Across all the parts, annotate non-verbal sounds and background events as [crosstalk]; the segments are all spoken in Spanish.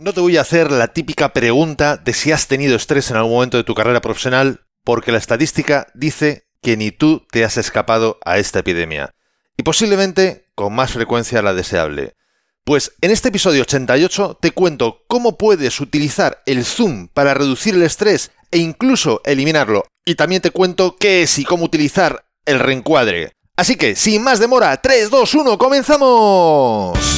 No te voy a hacer la típica pregunta de si has tenido estrés en algún momento de tu carrera profesional, porque la estadística dice que ni tú te has escapado a esta epidemia, y posiblemente con más frecuencia la deseable. Pues en este episodio 88 te cuento cómo puedes utilizar el Zoom para reducir el estrés e incluso eliminarlo, y también te cuento qué es y cómo utilizar el reencuadre. Así que, sin más demora, 3, 2, 1, comenzamos.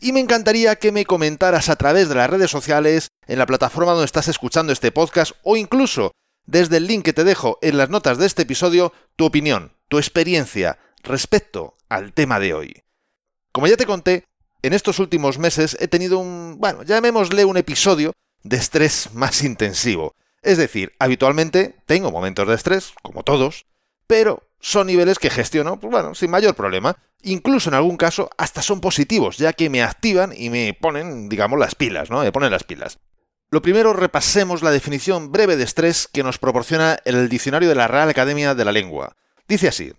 y me encantaría que me comentaras a través de las redes sociales, en la plataforma donde estás escuchando este podcast o incluso desde el link que te dejo en las notas de este episodio tu opinión, tu experiencia respecto al tema de hoy. Como ya te conté, en estos últimos meses he tenido un, bueno, llamémosle un episodio de estrés más intensivo. Es decir, habitualmente tengo momentos de estrés, como todos, pero son niveles que gestiono, pues bueno, sin mayor problema. Incluso en algún caso hasta son positivos, ya que me activan y me ponen, digamos, las pilas, ¿no? Me ponen las pilas. Lo primero, repasemos la definición breve de estrés que nos proporciona el diccionario de la Real Academia de la Lengua. Dice así,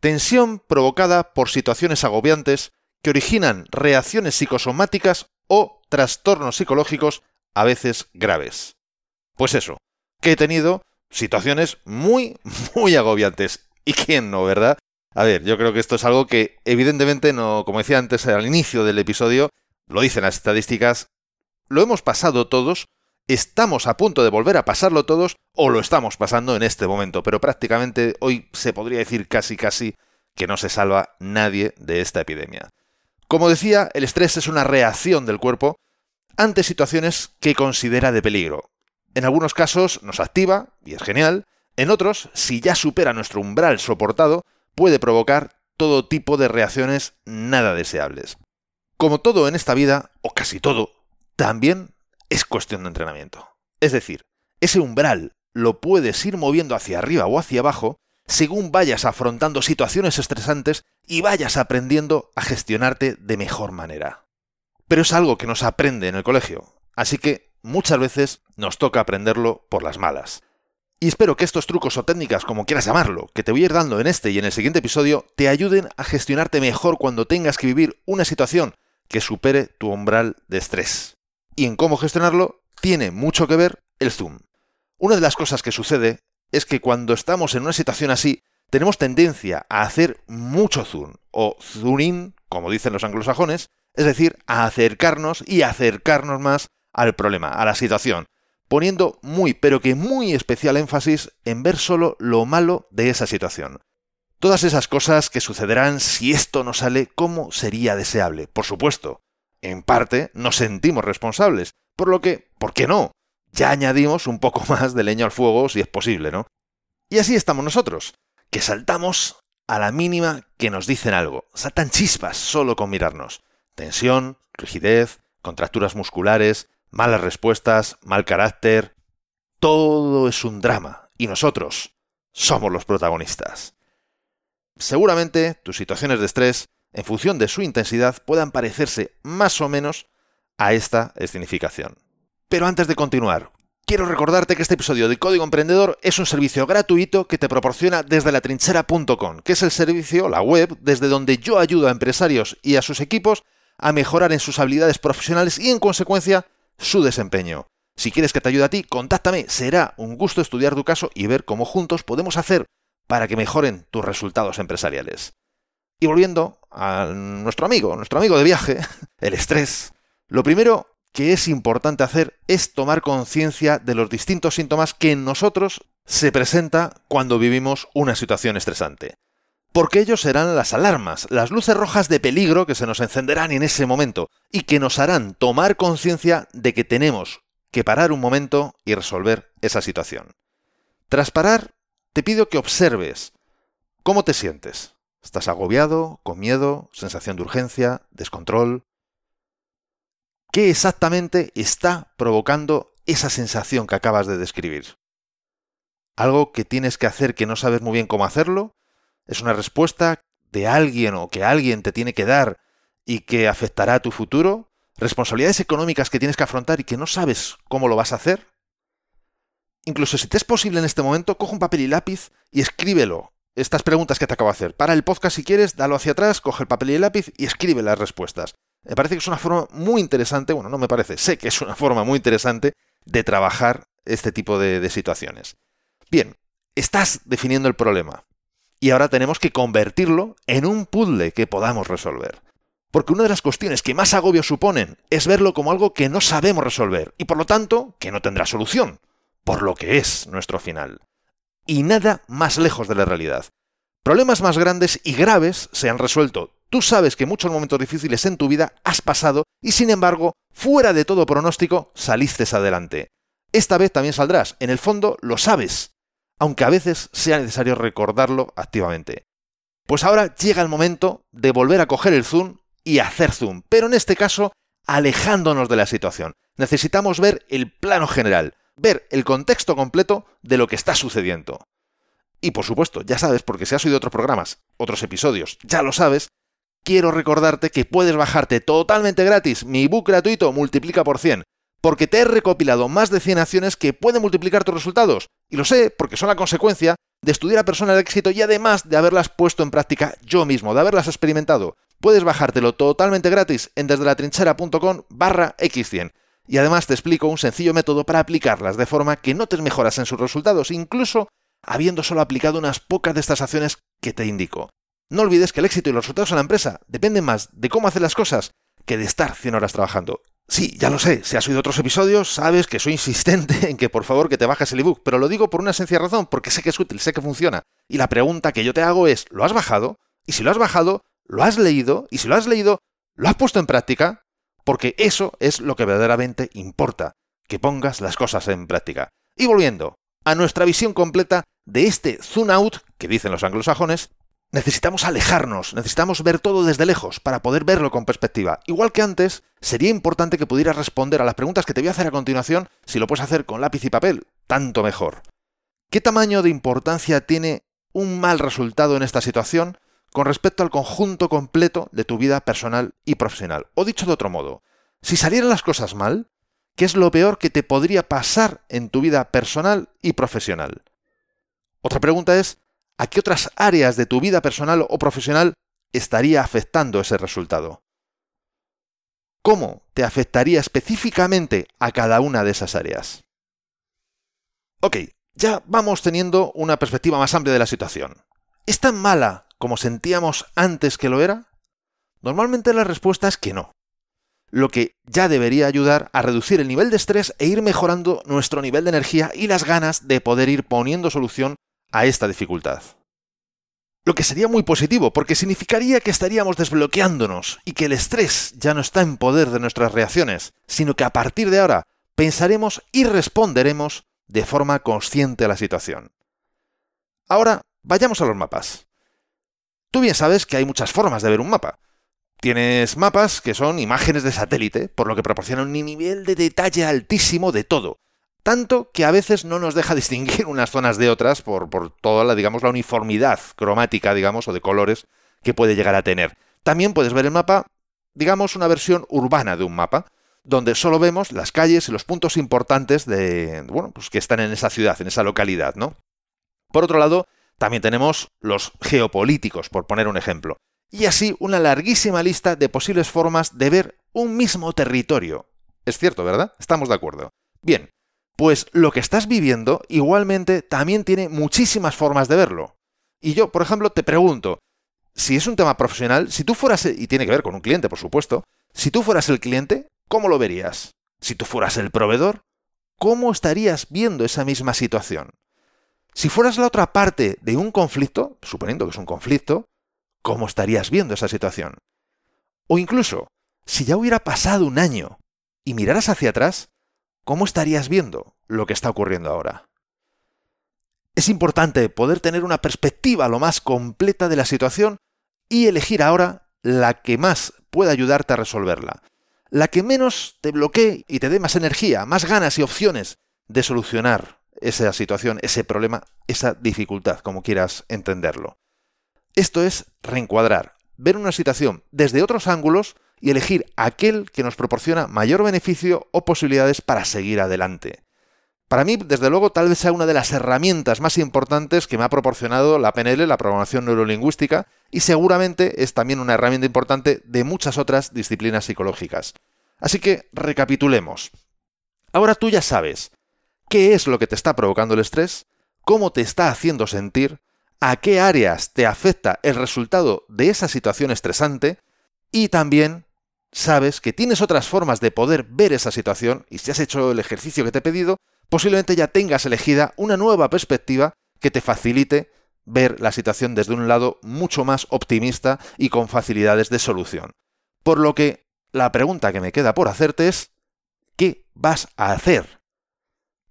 tensión provocada por situaciones agobiantes que originan reacciones psicosomáticas o trastornos psicológicos a veces graves. Pues eso, que he tenido situaciones muy, [laughs] muy agobiantes. [laughs] ¿Y quién no, verdad? A ver, yo creo que esto es algo que evidentemente no, como decía antes al inicio del episodio, lo dicen las estadísticas, lo hemos pasado todos, estamos a punto de volver a pasarlo todos o lo estamos pasando en este momento, pero prácticamente hoy se podría decir casi casi que no se salva nadie de esta epidemia. Como decía, el estrés es una reacción del cuerpo ante situaciones que considera de peligro. En algunos casos nos activa, y es genial, en otros, si ya supera nuestro umbral soportado, puede provocar todo tipo de reacciones nada deseables. Como todo en esta vida, o casi todo, también es cuestión de entrenamiento. Es decir, ese umbral lo puedes ir moviendo hacia arriba o hacia abajo según vayas afrontando situaciones estresantes y vayas aprendiendo a gestionarte de mejor manera. Pero es algo que nos aprende en el colegio, así que muchas veces nos toca aprenderlo por las malas. Y espero que estos trucos o técnicas, como quieras llamarlo, que te voy a ir dando en este y en el siguiente episodio, te ayuden a gestionarte mejor cuando tengas que vivir una situación que supere tu umbral de estrés. Y en cómo gestionarlo tiene mucho que ver el zoom. Una de las cosas que sucede es que cuando estamos en una situación así, tenemos tendencia a hacer mucho zoom, o zoom in, como dicen los anglosajones, es decir, a acercarnos y acercarnos más al problema, a la situación, poniendo muy pero que muy especial énfasis en ver solo lo malo de esa situación. Todas esas cosas que sucederán si esto no sale como sería deseable. Por supuesto, en parte nos sentimos responsables, por lo que, ¿por qué no? Ya añadimos un poco [laughs] más de leño al fuego si es posible, ¿no? Y así estamos nosotros, que saltamos a la mínima que nos dicen algo. Saltan chispas solo con mirarnos. Tensión, rigidez, contracturas musculares, malas respuestas, mal carácter. Todo es un drama y nosotros somos los protagonistas. Seguramente tus situaciones de estrés, en función de su intensidad, puedan parecerse más o menos a esta escenificación. Pero antes de continuar, quiero recordarte que este episodio de Código Emprendedor es un servicio gratuito que te proporciona desde la trinchera.com, que es el servicio, la web, desde donde yo ayudo a empresarios y a sus equipos a mejorar en sus habilidades profesionales y en consecuencia su desempeño. Si quieres que te ayude a ti, contáctame. Será un gusto estudiar tu caso y ver cómo juntos podemos hacer para que mejoren tus resultados empresariales. Y volviendo a nuestro amigo, nuestro amigo de viaje, [laughs] el estrés, lo primero que es importante hacer es tomar conciencia de los distintos síntomas que en nosotros se presenta cuando vivimos una situación estresante. Porque ellos serán las alarmas, las luces rojas de peligro que se nos encenderán en ese momento y que nos harán tomar conciencia de que tenemos que parar un momento y resolver esa situación. Tras parar, te pido que observes cómo te sientes. ¿Estás agobiado, con miedo, sensación de urgencia, descontrol? ¿Qué exactamente está provocando esa sensación que acabas de describir? ¿Algo que tienes que hacer que no sabes muy bien cómo hacerlo? ¿Es una respuesta de alguien o que alguien te tiene que dar y que afectará a tu futuro? ¿Responsabilidades económicas que tienes que afrontar y que no sabes cómo lo vas a hacer? Incluso si te es posible en este momento, coge un papel y lápiz y escríbelo. Estas preguntas que te acabo de hacer. Para el podcast si quieres, dalo hacia atrás, coge el papel y el lápiz y escribe las respuestas. Me parece que es una forma muy interesante, bueno, no me parece, sé que es una forma muy interesante de trabajar este tipo de, de situaciones. Bien, estás definiendo el problema y ahora tenemos que convertirlo en un puzzle que podamos resolver. Porque una de las cuestiones que más agobio suponen es verlo como algo que no sabemos resolver y por lo tanto que no tendrá solución por lo que es nuestro final. Y nada más lejos de la realidad. Problemas más grandes y graves se han resuelto. Tú sabes que muchos momentos difíciles en tu vida has pasado y sin embargo, fuera de todo pronóstico, saliste adelante. Esta vez también saldrás. En el fondo lo sabes, aunque a veces sea necesario recordarlo activamente. Pues ahora llega el momento de volver a coger el zoom y hacer zoom, pero en este caso alejándonos de la situación. Necesitamos ver el plano general, ver el contexto completo de lo que está sucediendo. Y por supuesto, ya sabes, porque si has oído otros programas, otros episodios, ya lo sabes, quiero recordarte que puedes bajarte totalmente gratis mi ebook gratuito Multiplica por 100, porque te he recopilado más de 100 acciones que pueden multiplicar tus resultados. Y lo sé porque son la consecuencia de estudiar a personas de éxito y además de haberlas puesto en práctica yo mismo, de haberlas experimentado. Puedes bajártelo totalmente gratis en desde la trinchera.com barra x100. Y además te explico un sencillo método para aplicarlas de forma que notes mejoras en sus resultados, incluso habiendo solo aplicado unas pocas de estas acciones que te indico. No olvides que el éxito y los resultados en la empresa dependen más de cómo hacer las cosas que de estar 100 horas trabajando. Sí, ya lo sé, si has oído otros episodios, sabes que soy insistente en que por favor que te bajes el ebook, pero lo digo por una sencilla razón, porque sé que es útil, sé que funciona. Y la pregunta que yo te hago es, ¿lo has bajado? Y si lo has bajado, ¿lo has leído? Y si lo has leído, ¿lo has puesto en práctica? porque eso es lo que verdaderamente importa, que pongas las cosas en práctica. Y volviendo a nuestra visión completa de este zoom out, que dicen los anglosajones, necesitamos alejarnos, necesitamos ver todo desde lejos para poder verlo con perspectiva. Igual que antes, sería importante que pudieras responder a las preguntas que te voy a hacer a continuación, si lo puedes hacer con lápiz y papel, tanto mejor. ¿Qué tamaño de importancia tiene un mal resultado en esta situación? con respecto al conjunto completo de tu vida personal y profesional. O dicho de otro modo, si salieran las cosas mal, ¿qué es lo peor que te podría pasar en tu vida personal y profesional? Otra pregunta es, ¿a qué otras áreas de tu vida personal o profesional estaría afectando ese resultado? ¿Cómo te afectaría específicamente a cada una de esas áreas? Ok, ya vamos teniendo una perspectiva más amplia de la situación. ¿Es tan mala como sentíamos antes que lo era? Normalmente la respuesta es que no. Lo que ya debería ayudar a reducir el nivel de estrés e ir mejorando nuestro nivel de energía y las ganas de poder ir poniendo solución a esta dificultad. Lo que sería muy positivo, porque significaría que estaríamos desbloqueándonos y que el estrés ya no está en poder de nuestras reacciones, sino que a partir de ahora pensaremos y responderemos de forma consciente a la situación. Ahora, vayamos a los mapas. Tú bien sabes que hay muchas formas de ver un mapa. Tienes mapas que son imágenes de satélite, por lo que proporcionan un nivel de detalle altísimo de todo. Tanto que a veces no nos deja [laughs] distinguir unas zonas de otras por, por toda la, digamos, la uniformidad cromática, digamos, o de colores que puede llegar a tener. También puedes ver el mapa, digamos, una versión urbana de un mapa, donde solo vemos las calles y los puntos importantes de, bueno, pues que están en esa ciudad, en esa localidad, ¿no? Por otro lado, también tenemos los geopolíticos, por poner un ejemplo. Y así una larguísima lista de posibles formas de ver un mismo territorio. Es cierto, ¿verdad? Estamos de acuerdo. Bien, pues lo que estás viviendo igualmente también tiene muchísimas formas de verlo. Y yo, por ejemplo, te pregunto, si es un tema profesional, si tú fueras, y tiene que ver con un cliente, por supuesto, si tú fueras el cliente, ¿cómo lo verías? Si tú fueras el proveedor, ¿cómo estarías viendo esa misma situación? Si fueras la otra parte de un conflicto, suponiendo que es un conflicto, ¿cómo estarías viendo esa situación? O incluso, si ya hubiera pasado un año y miraras hacia atrás, ¿cómo estarías viendo lo que está ocurriendo ahora? Es importante poder tener una perspectiva lo más completa de la situación y elegir ahora la que más pueda ayudarte a resolverla. la que menos te bloquee y te dé más energía, más ganas y opciones de solucionar esa situación, ese problema, esa dificultad, como quieras entenderlo. Esto es reencuadrar, ver una situación desde otros ángulos y elegir aquel que nos proporciona mayor beneficio o posibilidades para seguir adelante. Para mí, desde luego, tal vez sea una de las herramientas más importantes que me ha proporcionado la PNL, la programación neurolingüística, y seguramente es también una herramienta importante de muchas otras disciplinas psicológicas. Así que recapitulemos. Ahora tú ya sabes qué es lo que te está provocando el estrés, cómo te está haciendo sentir, a qué áreas te afecta el resultado de esa situación estresante y también sabes que tienes otras formas de poder ver esa situación y si has hecho el ejercicio que te he pedido, posiblemente ya tengas elegida una nueva perspectiva que te facilite ver la situación desde un lado mucho más optimista y con facilidades de solución. Por lo que la pregunta que me queda por hacerte es, ¿qué vas a hacer?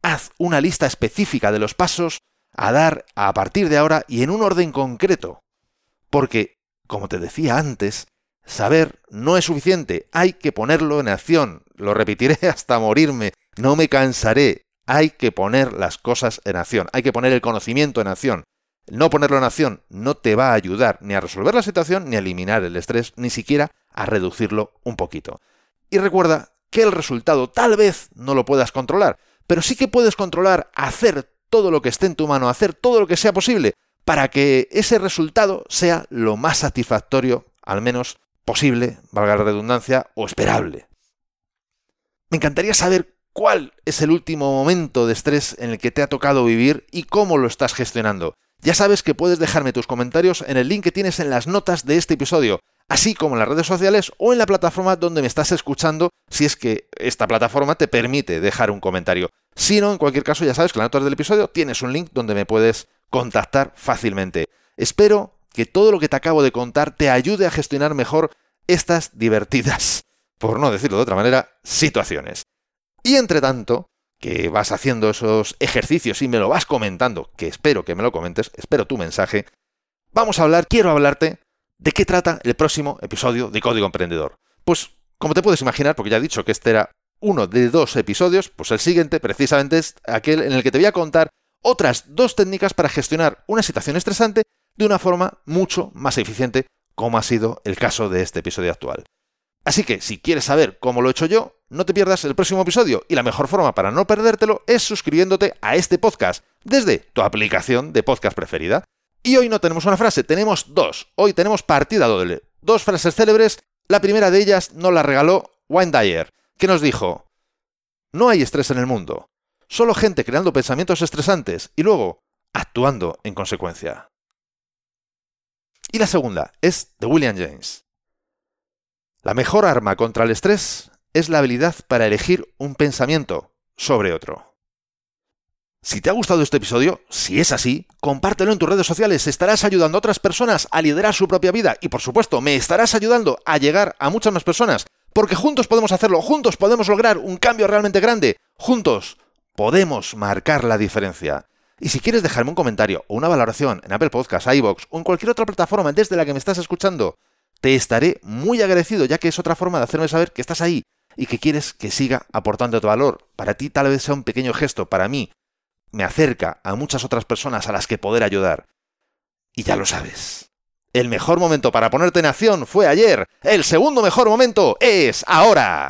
Haz una lista específica de los pasos a dar a partir de ahora y en un orden concreto. Porque, como te decía antes, saber no es suficiente, hay que ponerlo en acción. Lo repetiré [laughs] hasta morirme, no me cansaré. Hay que poner las cosas en acción, hay que poner el conocimiento en acción. No ponerlo en acción no te va a ayudar ni a resolver la situación, ni a eliminar el estrés, ni siquiera a reducirlo un poquito. Y recuerda que el resultado tal vez no lo puedas controlar, pero sí que puedes controlar hacer todo lo que esté en tu mano, hacer todo lo que sea posible para que ese resultado sea lo más satisfactorio, al menos posible, valga la redundancia, o esperable. Me encantaría saber cuál es el último momento de estrés en el que te ha tocado vivir y cómo lo estás gestionando. Ya sabes que puedes dejarme tus comentarios en el link que tienes en las notas de este episodio, así como en las redes sociales o en la plataforma donde me estás escuchando, si es que esta plataforma te permite dejar un comentario. Si no, en cualquier caso, ya sabes que en las notas del episodio tienes un link donde me puedes contactar fácilmente. Espero que todo lo que te acabo de contar te ayude a gestionar mejor estas divertidas, [laughs] por no decirlo de otra manera, situaciones. Y entre tanto, que vas haciendo esos ejercicios y me lo vas comentando, que espero que me lo comentes, espero tu mensaje, vamos a hablar, quiero hablarte de qué trata el próximo episodio de Código Emprendedor. Pues, como te puedes imaginar, porque ya he dicho que este era uno de dos episodios, pues el siguiente precisamente es aquel en el que te voy a contar otras dos técnicas para gestionar una situación estresante de una forma mucho más eficiente, como ha sido el caso de este episodio actual. Así que si quieres saber cómo lo he hecho yo, no te pierdas el próximo episodio y la mejor forma para no perdértelo es suscribiéndote a este podcast desde tu aplicación de podcast preferida. Y hoy no tenemos una frase, tenemos dos. Hoy tenemos partida doble. Dos frases célebres. La primera de ellas nos la regaló Wayne Dyer que nos dijo, no hay estrés en el mundo, solo gente creando pensamientos estresantes y luego actuando en consecuencia. Y la segunda es de William James. La mejor arma contra el estrés es la habilidad para elegir un pensamiento sobre otro. Si te ha gustado este episodio, si es así, compártelo en tus redes sociales, estarás ayudando a otras personas a liderar su propia vida y por supuesto me estarás ayudando a llegar a muchas más personas porque juntos podemos hacerlo, juntos podemos lograr un cambio realmente grande, juntos podemos marcar la diferencia. Y si quieres dejarme un comentario o una valoración en Apple Podcasts, iVoox o en cualquier otra plataforma desde la que me estás escuchando, te estaré muy agradecido, ya que es otra forma de hacerme saber que estás ahí y que quieres que siga aportando tu valor. Para ti tal vez sea un pequeño gesto, para mí me acerca a muchas otras personas a las que poder ayudar. Y ya lo sabes. El mejor momento para ponerte en acción fue ayer. El segundo mejor momento es ahora.